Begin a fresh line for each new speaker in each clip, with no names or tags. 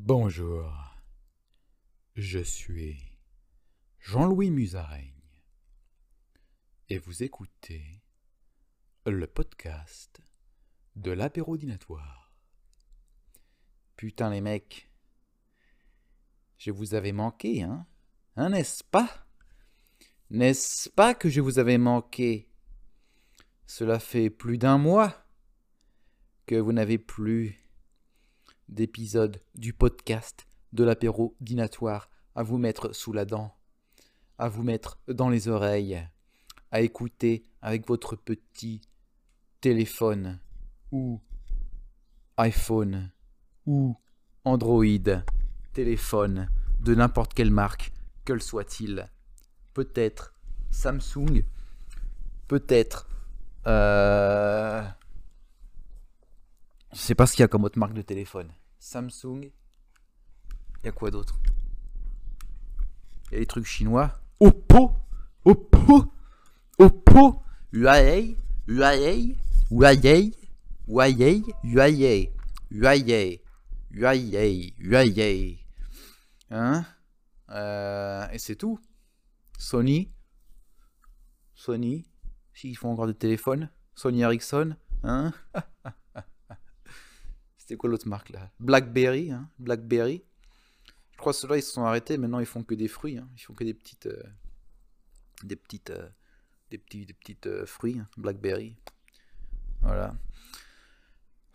Bonjour, je suis Jean-Louis Musaraigne et vous écoutez le podcast de l'apérodinatoire. Putain les mecs, je vous avais manqué, hein. Hein, n'est-ce pas? N'est-ce pas que je vous avais manqué? Cela fait plus d'un mois que vous n'avez plus d'épisodes du podcast de l'apéro dinatoire à vous mettre sous la dent, à vous mettre dans les oreilles, à écouter avec votre petit téléphone ou iPhone ou Android, téléphone de n'importe quelle marque, quel soit-il. Peut-être Samsung, peut-être... Euh... Sais pas ce qu'il y a comme autre marque de téléphone. Samsung. Il y a quoi d'autre? Il y a les trucs chinois. Oppo. Oppo. Oppo. Huawei. Huawei. Huawei. Huawei. Huawei. Huawei. Huawei. Huawei. Hein? Euh, Et c'est tout. Sony. Sony. S'ils font encore des téléphones. Sony Ericsson. Hein? C'était quoi l'autre marque là? Blackberry, hein Blackberry. Je crois que ceux-là ils se sont arrêtés. Maintenant ils font que des fruits. Hein. Ils font que des petites, euh, des petites, euh, des petits, des petites euh, fruits. Hein. Blackberry. Voilà.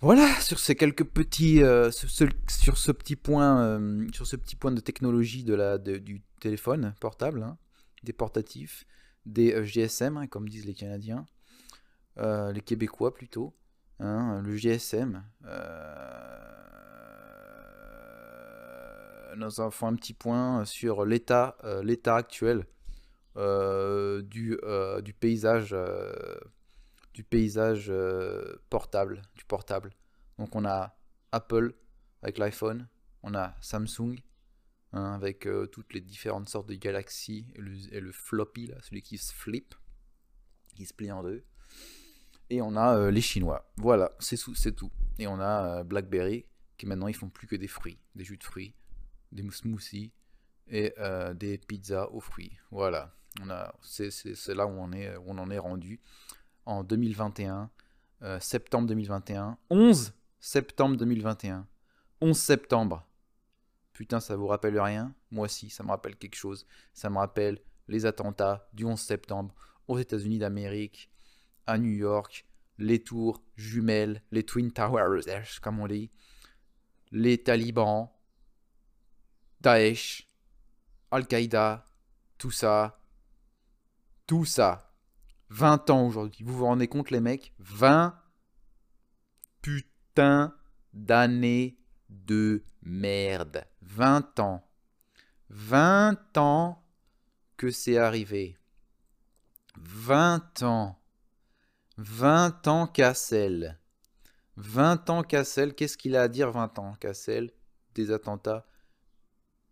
Voilà sur ces quelques petits, sur, ce, petit point, sur ce petit point de technologie du téléphone portable, des portatifs, des GSM comme disent les Canadiens, les Québécois plutôt. Hein, le GSM. Euh, nous avons un petit point sur l'état euh, l'état actuel euh, du, du paysage du paysage portable du portable. Donc on a Apple avec l'iPhone, on a Samsung hein, avec toutes les différentes sortes de galaxies et le, et le floppy là, celui qui se flip, qui se plie en deux. Et on a euh, les Chinois. Voilà, c'est tout. Et on a euh, BlackBerry, qui maintenant ils font plus que des fruits, des jus de fruits, des smoothies et euh, des pizzas aux fruits. Voilà, on a, c'est, là où on, est, où on en est rendu en 2021, septembre 2021, 11 septembre 2021, 11 septembre. Putain, ça vous rappelle rien? Moi si, ça me rappelle quelque chose. Ça me rappelle les attentats du 11 septembre aux États-Unis d'Amérique à New York, les tours jumelles, les Twin Towers, comme on dit, les talibans, Daesh, Al-Qaïda, tout ça, tout ça. 20 ans aujourd'hui. Vous vous rendez compte les mecs? 20 putain d'années de merde. 20 ans. 20 ans que c'est arrivé. 20 ans. 20 ans Cassel. 20 ans Cassel, qu'est-ce qu'il a à dire 20 ans Cassel des attentats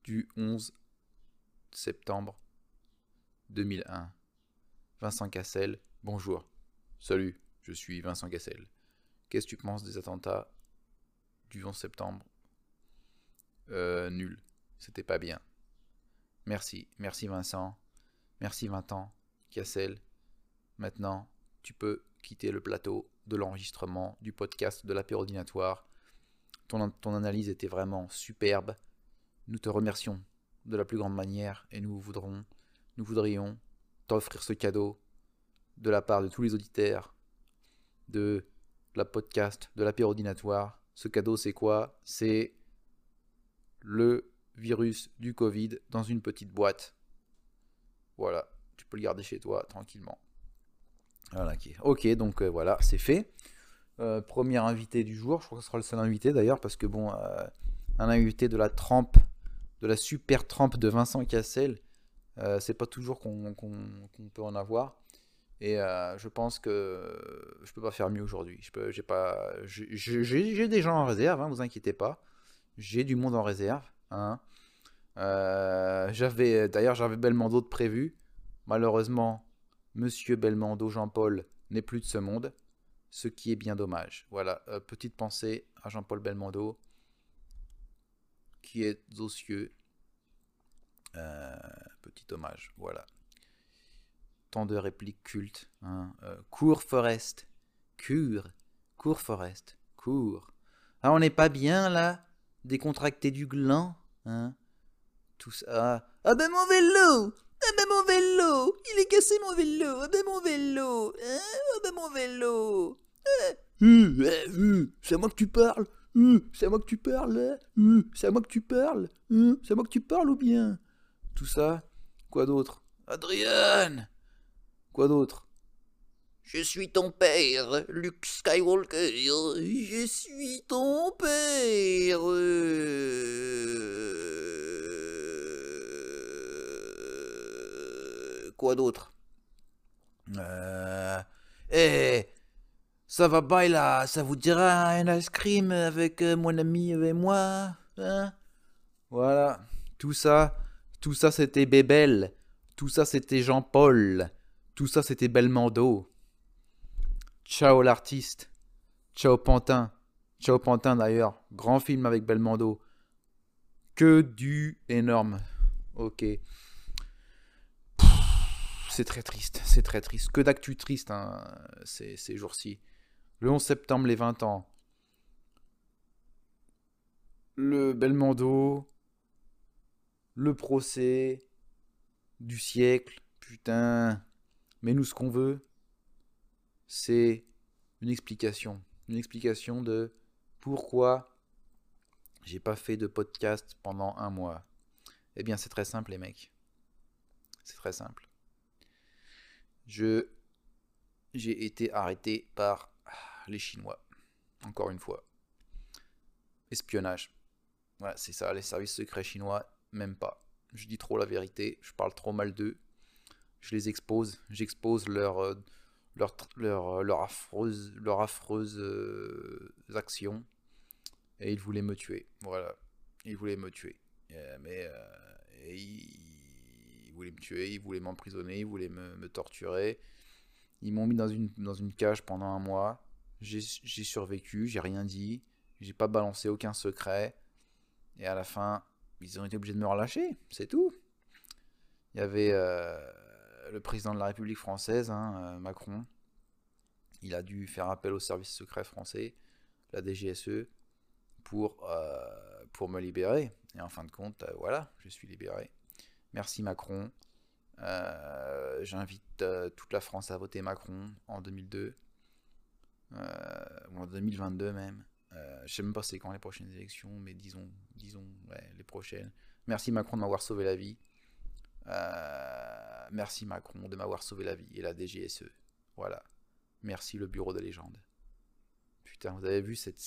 du 11 septembre 2001 Vincent Cassel, bonjour. Salut, je suis Vincent Cassel. Qu'est-ce que tu penses des attentats du 11 septembre? Euh, nul. C'était pas bien. Merci, merci Vincent. Merci 20 ans. Cassel. Maintenant, tu peux quitter le plateau de l'enregistrement du podcast de l'apérodinatoire. Ton, ton analyse était vraiment superbe. Nous te remercions de la plus grande manière et nous nous voudrions t'offrir ce cadeau de la part de tous les auditeurs de la podcast de l'apérodinatoire. Ce cadeau, c'est quoi? C'est le virus du Covid dans une petite boîte. Voilà, tu peux le garder chez toi tranquillement. Ok, donc euh, voilà, c'est fait. Euh, premier invité du jour, je crois que ce sera le seul invité d'ailleurs, parce que bon, euh, un invité de la trempe, de la super trempe de Vincent Cassel, c'est pas toujours qu'on peut en avoir. Et je pense que je peux pas faire mieux aujourd'hui. J'ai pas, j'ai des gens en réserve, hein, vous inquiétez pas. J'ai du monde en réserve. Hein. j'avais, d'ailleurs, j'avais Belmondo de prévu. Malheureusement, Monsieur Belmondo Jean-Paul n'est plus de ce monde, ce qui est bien dommage. Voilà, euh, petite pensée à Jean-Paul Belmondo, qui êtes aux cieux. Euh, petit hommage, voilà. Tant de répliques cultes. Hein. Euh, cours Forest. Cure. Cours Forest. Cours. Ah, on n'est pas bien là Décontracté du gland hein Tout ça. Ah ben mon vélo Ah ben mon vélo. Il est cassé mon vélo. Ah ben mon vélo. Hein? Ah ben mon vélo. C'est à moi que tu parles. C'est à moi que tu parles C'est à moi que tu parles. C'est à moi que tu parles ou bien? Tout ça. Quoi d'autre? Adrian! Quoi d'autre? Je suis ton père, Luke Skywalker. Je suis ton père. Quoi d'autre? Euh... Eh Ça va pas là Ça vous dira un ice cream avec euh, mon ami et moi hein? Voilà. Tout ça, tout ça c'était Bébel. Tout ça c'était Jean-Paul. Tout ça, c'était Belmondo. Ciao l'artiste. Ciao Pantin. Ciao Pantin d'ailleurs. Grand film avec Belmondo. Que du énorme. Ok. C'est très triste. C'est très triste. Que d'actu triste hein, ces, jours-ci. Le 11 septembre, les 20 ans. Le Belmondo. Le procès. Du siècle. Putain. Mais nous, ce qu'on veut, c'est une explication. Une explication de pourquoi j'ai pas fait de podcast pendant un mois. Eh bien, c'est très simple, les mecs. C'est très simple. Je j'ai été arrêté par les Chinois. Encore une fois. Espionnage. Voilà, c'est ça, les services secrets chinois, même pas. Je dis trop la vérité, je parle trop mal d'eux je les expose, j'expose leur, euh, leur, leur, euh, leur, affreuse, leur affreuse euh, action. Et ils voulaient me tuer. Voilà. Ils voulaient me tuer. mais voulaient me tuer, ils voulaient m'emprisonner, ils voulaient me, torturer. Ils m'ont mis dans une, cage pendant un mois. J'ai survécu, j'ai rien dit. J'ai pas balancé aucun secret. Et à la fin, ils ont été obligés de me relâcher. C'est tout. Il y avait le président de la République française, hein, euh, Macron, il a dû faire appel au service secret français, la DGSE, pour, euh, pour me libérer. Et en fin de compte, euh, voilà, je suis libéré. Merci Macron. J'invite toute la France à voter Macron en 2002, ou en 2022 même. je sais même pas c'est quand les prochaines élections, mais disons, disons les prochaines. Merci Macron de m'avoir sauvé la vie. Euh, merci Macron de m'avoir sauvé la vie et la DGSE. Voilà. Merci le bureau de légende. Putain, vous avez vu cette,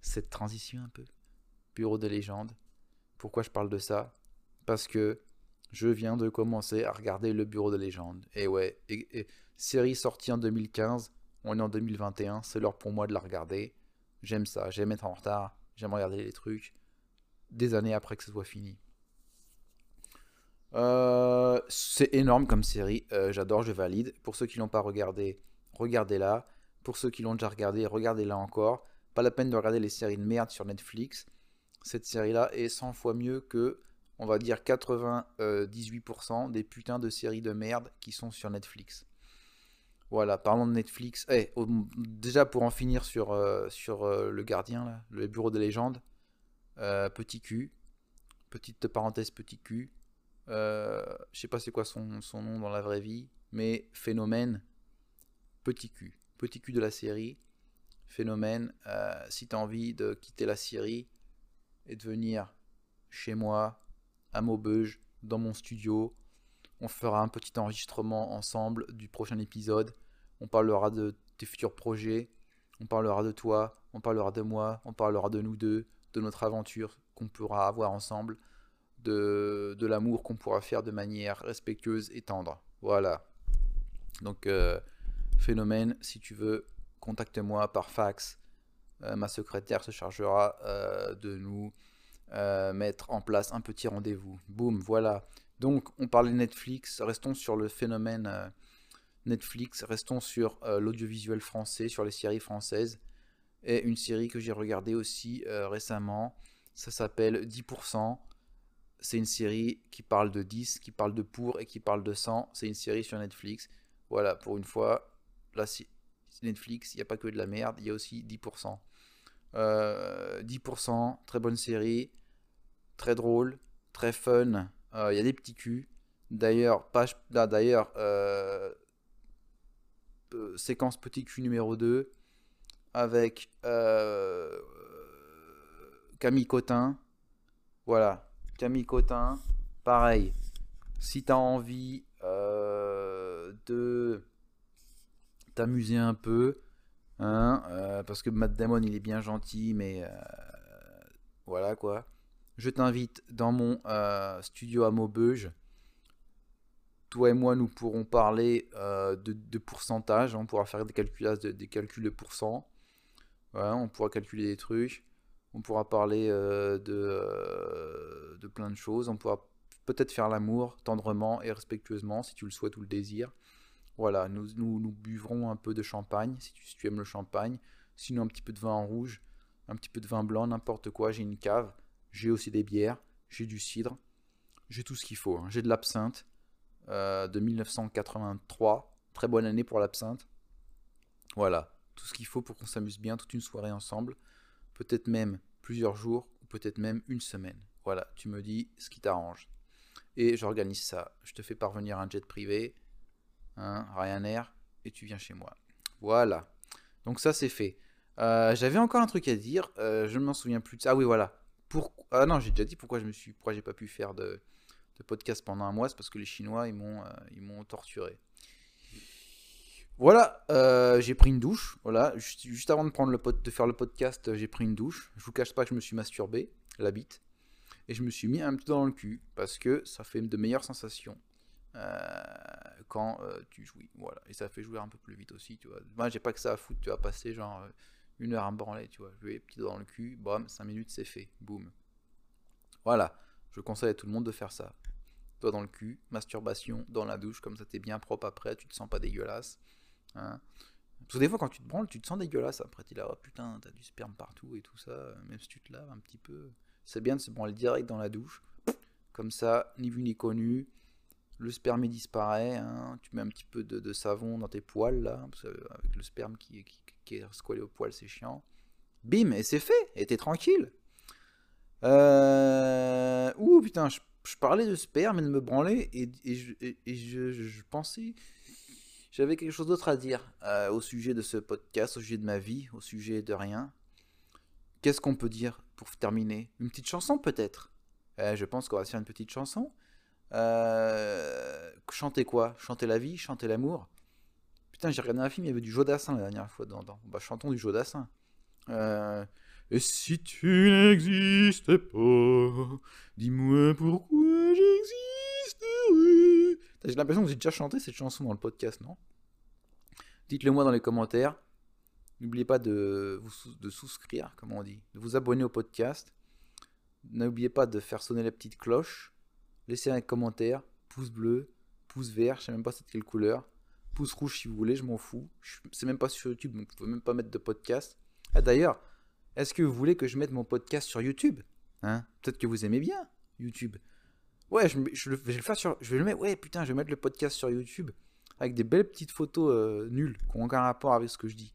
cette transition un peu? Bureau de légende. Pourquoi je parle de ça? Parce que je viens de commencer à regarder le bureau de légende. Et ouais, série sortie en 2015, on est en 2021, c'est l'heure pour moi de la regarder. J'aime ça, j'aime être en retard, j'aime regarder les trucs des années après que ce soit fini. Euh, c'est énorme comme série, euh, j'adore, je valide. Pour ceux qui l'ont pas regardé, regardez-la. Pour ceux qui l'ont déjà regardé, regardez-la encore. Pas la peine de regarder les séries de merde sur Netflix. Cette série-là est 100 fois mieux que, on va dire, 98% des putains de séries de merde qui sont sur Netflix. Voilà, parlons de Netflix. Eh, déjà pour en finir sur, euh, sur le gardien, le bureau des légendes. petit cul. Petite parenthèse, petit cul. Euh, je sais pas c'est quoi son, nom dans la vraie vie, mais Phénomène, petit cul, petit cul de la série. Phénomène, euh, si tu as envie de quitter la série et de venir chez moi, à Maubeuge, dans mon studio, on fera un petit enregistrement ensemble du prochain épisode. On parlera de tes futurs projets, on parlera de toi, on parlera de moi, on parlera de nous deux, de notre aventure qu'on pourra avoir ensemble de, l'amour qu'on pourra faire de manière respectueuse et tendre. Voilà. Donc, euh, phénomène, si tu veux, contacte-moi par fax. Euh, ma secrétaire se chargera euh, de nous mettre en place un petit rendez-vous. Boum, voilà. Donc, on parlait Netflix, restons sur le phénomène Netflix, restons sur l'audiovisuel français, sur les séries françaises. Et une série que j'ai regardée aussi récemment, Ça s'appelle 10%. C'est une série qui parle de 10, qui parle de pour et qui parle de 100. C'est une série sur Netflix. Voilà, pour une fois, là, Netflix, il n'y a pas que de la merde, il y a aussi 10%. 10%, euh, très bonne série, très drôle, très fun. Euh, il y a des petits culs. D'ailleurs, page d'ailleurs, euh, séquence petit cul numéro 2 avec Camille Cotin. Voilà, Camille Cotin, pareil. Si tu as envie de t'amuser un peu, hein, euh, parce que Matt Damon il est bien gentil, mais euh, voilà quoi. Je t'invite dans mon euh, studio à Maubeuge. Toi et moi, nous pourrons parler de, pourcentage. On pourra faire des, calculs de, des calculs de pourcent. on pourra calculer des trucs. On pourra parler de, de plein de choses. On pourra peut-être faire l'amour tendrement et respectueusement si tu le souhaites ou le désires. Voilà, nous, nous, buvrons un peu de champagne, si tu, aimes le champagne. Sinon, un petit peu de vin rouge, un petit peu de vin blanc, n'importe quoi. J'ai une cave, j'ai aussi des bières, j'ai du cidre, j'ai tout ce qu'il faut. Hein. J'ai de l'absinthe euh, de 1983. Très bonne année pour l'absinthe. Voilà, tout ce qu'il faut pour qu'on s'amuse bien toute une soirée ensemble. Peut-être même plusieurs jours, ou peut-être même une semaine. Voilà, tu me dis ce qui t'arrange. Et j'organise ça. Je te fais parvenir un jet privé hein, Ryanair, et tu viens chez moi. Voilà. Donc ça c'est fait. Euh, j'avais encore un truc à dire, euh, je ne m'en souviens plus. Ah oui voilà. Ah non, j'ai déjà dit pourquoi je me suis, pourquoi j'ai pas pu faire de, podcast pendant un mois, c'est parce que les Chinois ils m'ont, euh, torturé. Voilà, j'ai pris une douche. Voilà, juste, avant de prendre le de faire le podcast, j'ai pris une douche. Je vous cache pas que je me suis masturbé la bite et je me suis mis un petit dans le cul parce que ça fait de meilleures sensations. Euh, quand euh, tu jouis. Voilà. Et ça fait jouer un peu plus vite aussi, tu vois. Moi, j'ai pas que ça à foutre, tu vas passer genre euh, une heure à me branler, tu vois. Je vais petit dans le cul, bam, 5 minutes, c'est fait. Boum. Voilà. Je conseille à tout le monde de faire ça. Toi dans le cul, masturbation dans la douche, comme ça t'es bien propre après, tu te sens pas dégueulasse. Hein. Parce que des fois, quand tu te branles, tu te sens dégueulasse après. Tu là, oh putain, t'as du sperme partout et tout ça. Même si tu te laves un petit peu. C'est bien de se branler direct dans la douche. Comme ça, ni vu ni connu le sperme disparaît, hein. tu mets un petit peu de, savon dans tes poils là, avec le sperme qui, qui, est squalé au poil, c'est chiant. Bim, et c'est fait, et t'es tranquille. Euh... Ouh putain, je, parlais de sperme et de me branler, et, je, pensais, j'avais quelque chose d'autre à dire euh, au sujet de ce podcast, au sujet de ma vie, au sujet de rien. Qu'est-ce qu'on peut dire pour terminer? Une petite chanson peut-être? Euh, Je pense qu'on va faire une petite chanson. Euh, chanter quoi? Chanter la vie? Chanter l'amour? J'ai regardé un film, il y avait du Jodassin la dernière fois dedans. Bah, chantons du Jodassin. Euh, et si tu n'existais pas, dis-moi pourquoi j'existerais. J'ai l'impression que j'ai déjà chanté cette chanson dans le podcast, non? Dites-le moi dans les commentaires. N'oubliez pas de, vous, de souscrire, comme on dit, de vous abonner au podcast. N'oubliez pas de faire sonner la petite cloche laissez un commentaire, pouce bleu, pouce vert, je sais même pas de quelle couleur, pouce rouge si vous voulez, je m'en fous. C'est même pas sur YouTube, donc je peux même pas mettre de podcast. Ah d'ailleurs, est-ce que vous voulez que je mette mon podcast sur YouTube hein? Peut-être que vous aimez bien YouTube. Ouais, je, vais le faire sur. Je vais le mettre. Ouais, putain, je vais mettre le podcast sur YouTube avec des belles petites photos euh, nulles qui n'ont aucun rapport avec ce que je dis.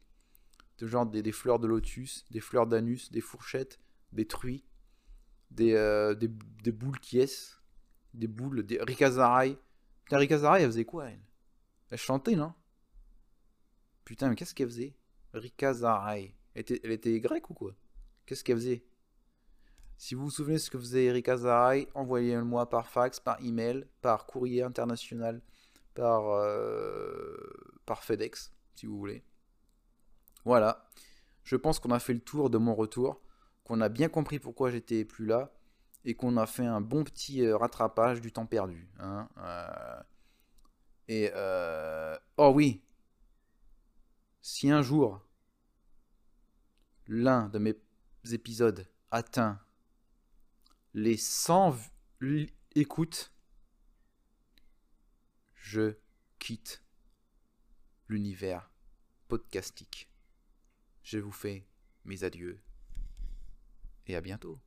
De genre des, fleurs de lotus, des fleurs d'anus, des fourchettes, des truies, des, euh, des, des boules qui est des boules, des Rika Zaraï. Putain, Rika Zaraï, elle faisait quoi, elle? Elle chantait, non? Putain, mais qu'est-ce qu'elle faisait? Rika Zaraï. Elle était, elle était grecque ou quoi? Qu'est-ce qu'elle faisait? Si vous vous souvenez de ce que faisait Rika Zaraï, envoyez-le-moi par fax, par email, par courrier international, par, euh, par FedEx, si vous voulez. Voilà. Je pense qu'on a fait le tour de mon retour, qu'on a bien compris pourquoi j'étais plus là et qu'on a fait un bon petit euh, rattrapage du temps perdu. Hein, euh. Et euh, oh oui, si un jour l'un de mes épisodes atteint les 100 écoutes, je quitte l'univers podcastique. Je vous fais mes adieux et à bientôt.